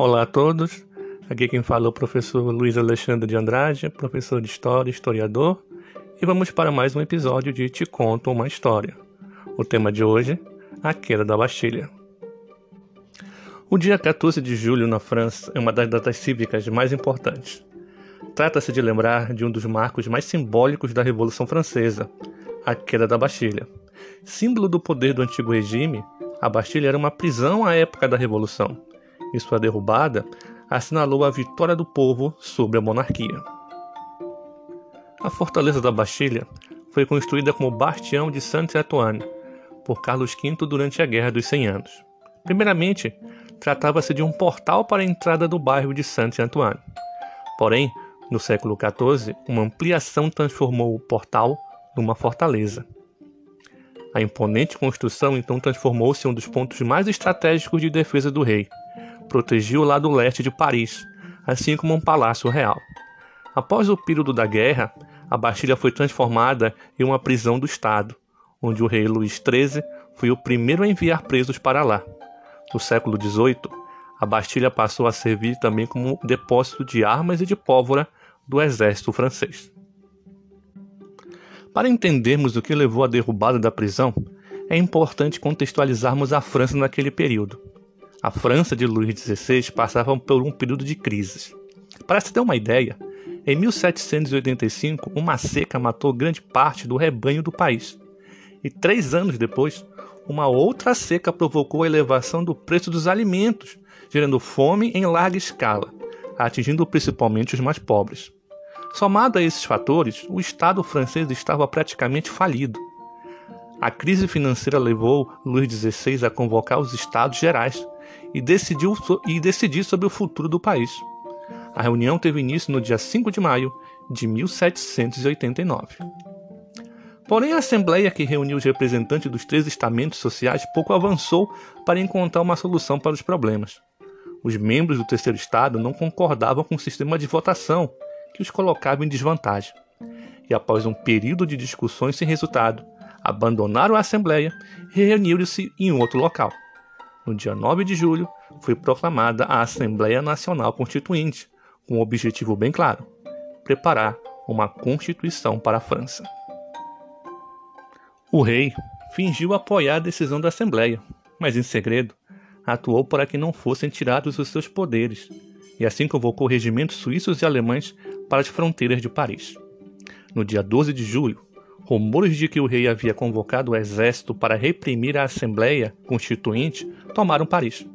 Olá a todos, aqui quem fala é o professor Luiz Alexandre de Andrade, professor de História e historiador, e vamos para mais um episódio de Te Conto uma História. O tema de hoje, a queda da Bastilha. O dia 14 de julho na França é uma das datas cívicas mais importantes. Trata-se de lembrar de um dos marcos mais simbólicos da Revolução Francesa, a queda da Bastilha. Símbolo do poder do antigo regime, a Bastilha era uma prisão à época da Revolução e sua derrubada assinalou a vitória do povo sobre a monarquia. A fortaleza da Bastilha foi construída como bastião de Saint-Antoine por Carlos V durante a Guerra dos Cem Anos. Primeiramente, tratava-se de um portal para a entrada do bairro de Saint-Antoine. Porém, no século XIV, uma ampliação transformou o portal numa fortaleza. A imponente construção então transformou-se em um dos pontos mais estratégicos de defesa do rei, protegia o lado leste de Paris, assim como um palácio real. Após o período da guerra, a Bastilha foi transformada em uma prisão do Estado, onde o rei Luís XIII foi o primeiro a enviar presos para lá. No século XVIII, a Bastilha passou a servir também como depósito de armas e de pólvora do exército francês. Para entendermos o que levou à derrubada da prisão, é importante contextualizarmos a França naquele período. A França de Luís XVI passava por um período de crises. Para se ter uma ideia, em 1785, uma seca matou grande parte do rebanho do país. E três anos depois, uma outra seca provocou a elevação do preço dos alimentos, gerando fome em larga escala, atingindo principalmente os mais pobres. Somado a esses fatores, o Estado francês estava praticamente falido. A crise financeira levou Luís XVI a convocar os Estados Gerais, e, decidiu, e decidir sobre o futuro do país. A reunião teve início no dia 5 de maio de 1789. Porém, a Assembleia, que reuniu os representantes dos três estamentos sociais, pouco avançou para encontrar uma solução para os problemas. Os membros do terceiro estado não concordavam com o sistema de votação, que os colocava em desvantagem. E após um período de discussões sem resultado, abandonaram a Assembleia e reuniram-se em outro local no dia 9 de julho, foi proclamada a Assembleia Nacional Constituinte, com um objetivo bem claro: preparar uma Constituição para a França. O rei fingiu apoiar a decisão da Assembleia, mas em segredo atuou para que não fossem tirados os seus poderes, e assim convocou regimentos suíços e alemães para as fronteiras de Paris. No dia 12 de julho, Rumores de que o rei havia convocado o exército para reprimir a Assembleia Constituinte tomaram Paris.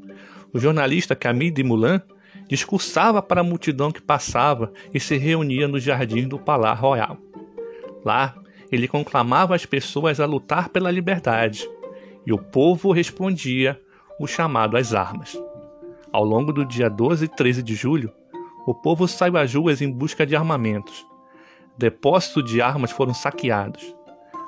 O jornalista Camille de Moulin discursava para a multidão que passava e se reunia no jardim do Palácio Royal. Lá, ele conclamava as pessoas a lutar pela liberdade, e o povo respondia o chamado às armas. Ao longo do dia 12 e 13 de julho, o povo saiu às ruas em busca de armamentos depósitos de armas foram saqueados.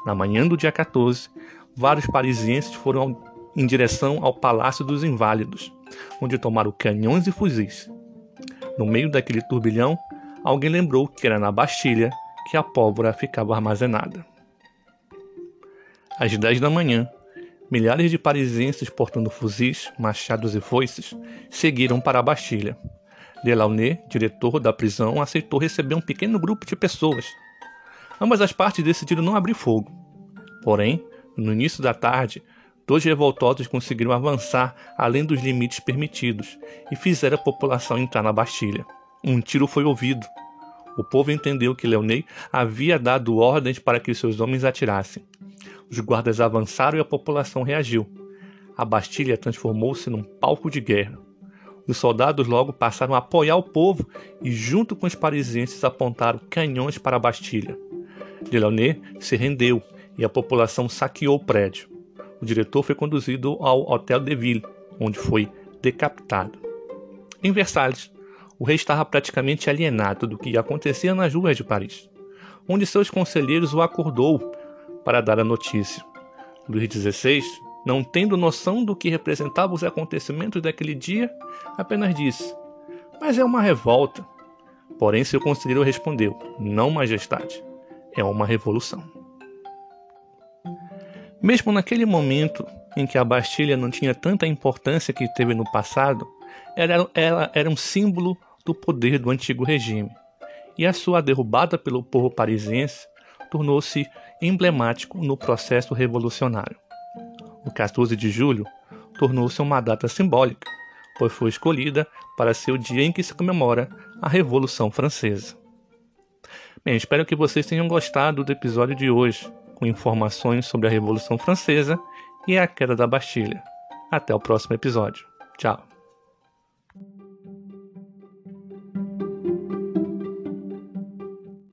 Na manhã do dia 14, vários parisienses foram em direção ao Palácio dos Inválidos, onde tomaram canhões e fuzis. No meio daquele turbilhão, alguém lembrou que era na Bastilha que a pólvora ficava armazenada. Às 10 da manhã, milhares de parisienses portando fuzis, machados e foices seguiram para a Bastilha. Delaunay, diretor da prisão, aceitou receber um pequeno grupo de pessoas. Ambas as partes decidiram não abrir fogo. Porém, no início da tarde, dois revoltosos conseguiram avançar além dos limites permitidos e fizeram a população entrar na Bastilha. Um tiro foi ouvido. O povo entendeu que Leonei havia dado ordens para que seus homens atirassem. Os guardas avançaram e a população reagiu. A Bastilha transformou-se num palco de guerra. Os soldados logo passaram a apoiar o povo e, junto com os parisienses, apontaram canhões para a Bastilha. Delaunay se rendeu e a população saqueou o prédio. O diretor foi conduzido ao Hotel de Ville, onde foi decapitado. Em Versalhes, o rei estava praticamente alienado do que acontecia nas ruas de Paris, onde seus conselheiros o acordou para dar a notícia. Luís XVI não tendo noção do que representavam os acontecimentos daquele dia, apenas disse: Mas é uma revolta. Porém, seu conselheiro respondeu: Não, majestade, é uma revolução. Mesmo naquele momento em que a Bastilha não tinha tanta importância que teve no passado, ela, ela era um símbolo do poder do antigo regime, e a sua derrubada pelo povo parisiense tornou-se emblemático no processo revolucionário. O 14 de julho tornou-se uma data simbólica, pois foi escolhida para ser o dia em que se comemora a Revolução Francesa. Bem, espero que vocês tenham gostado do episódio de hoje, com informações sobre a Revolução Francesa e a queda da Bastilha. Até o próximo episódio. Tchau.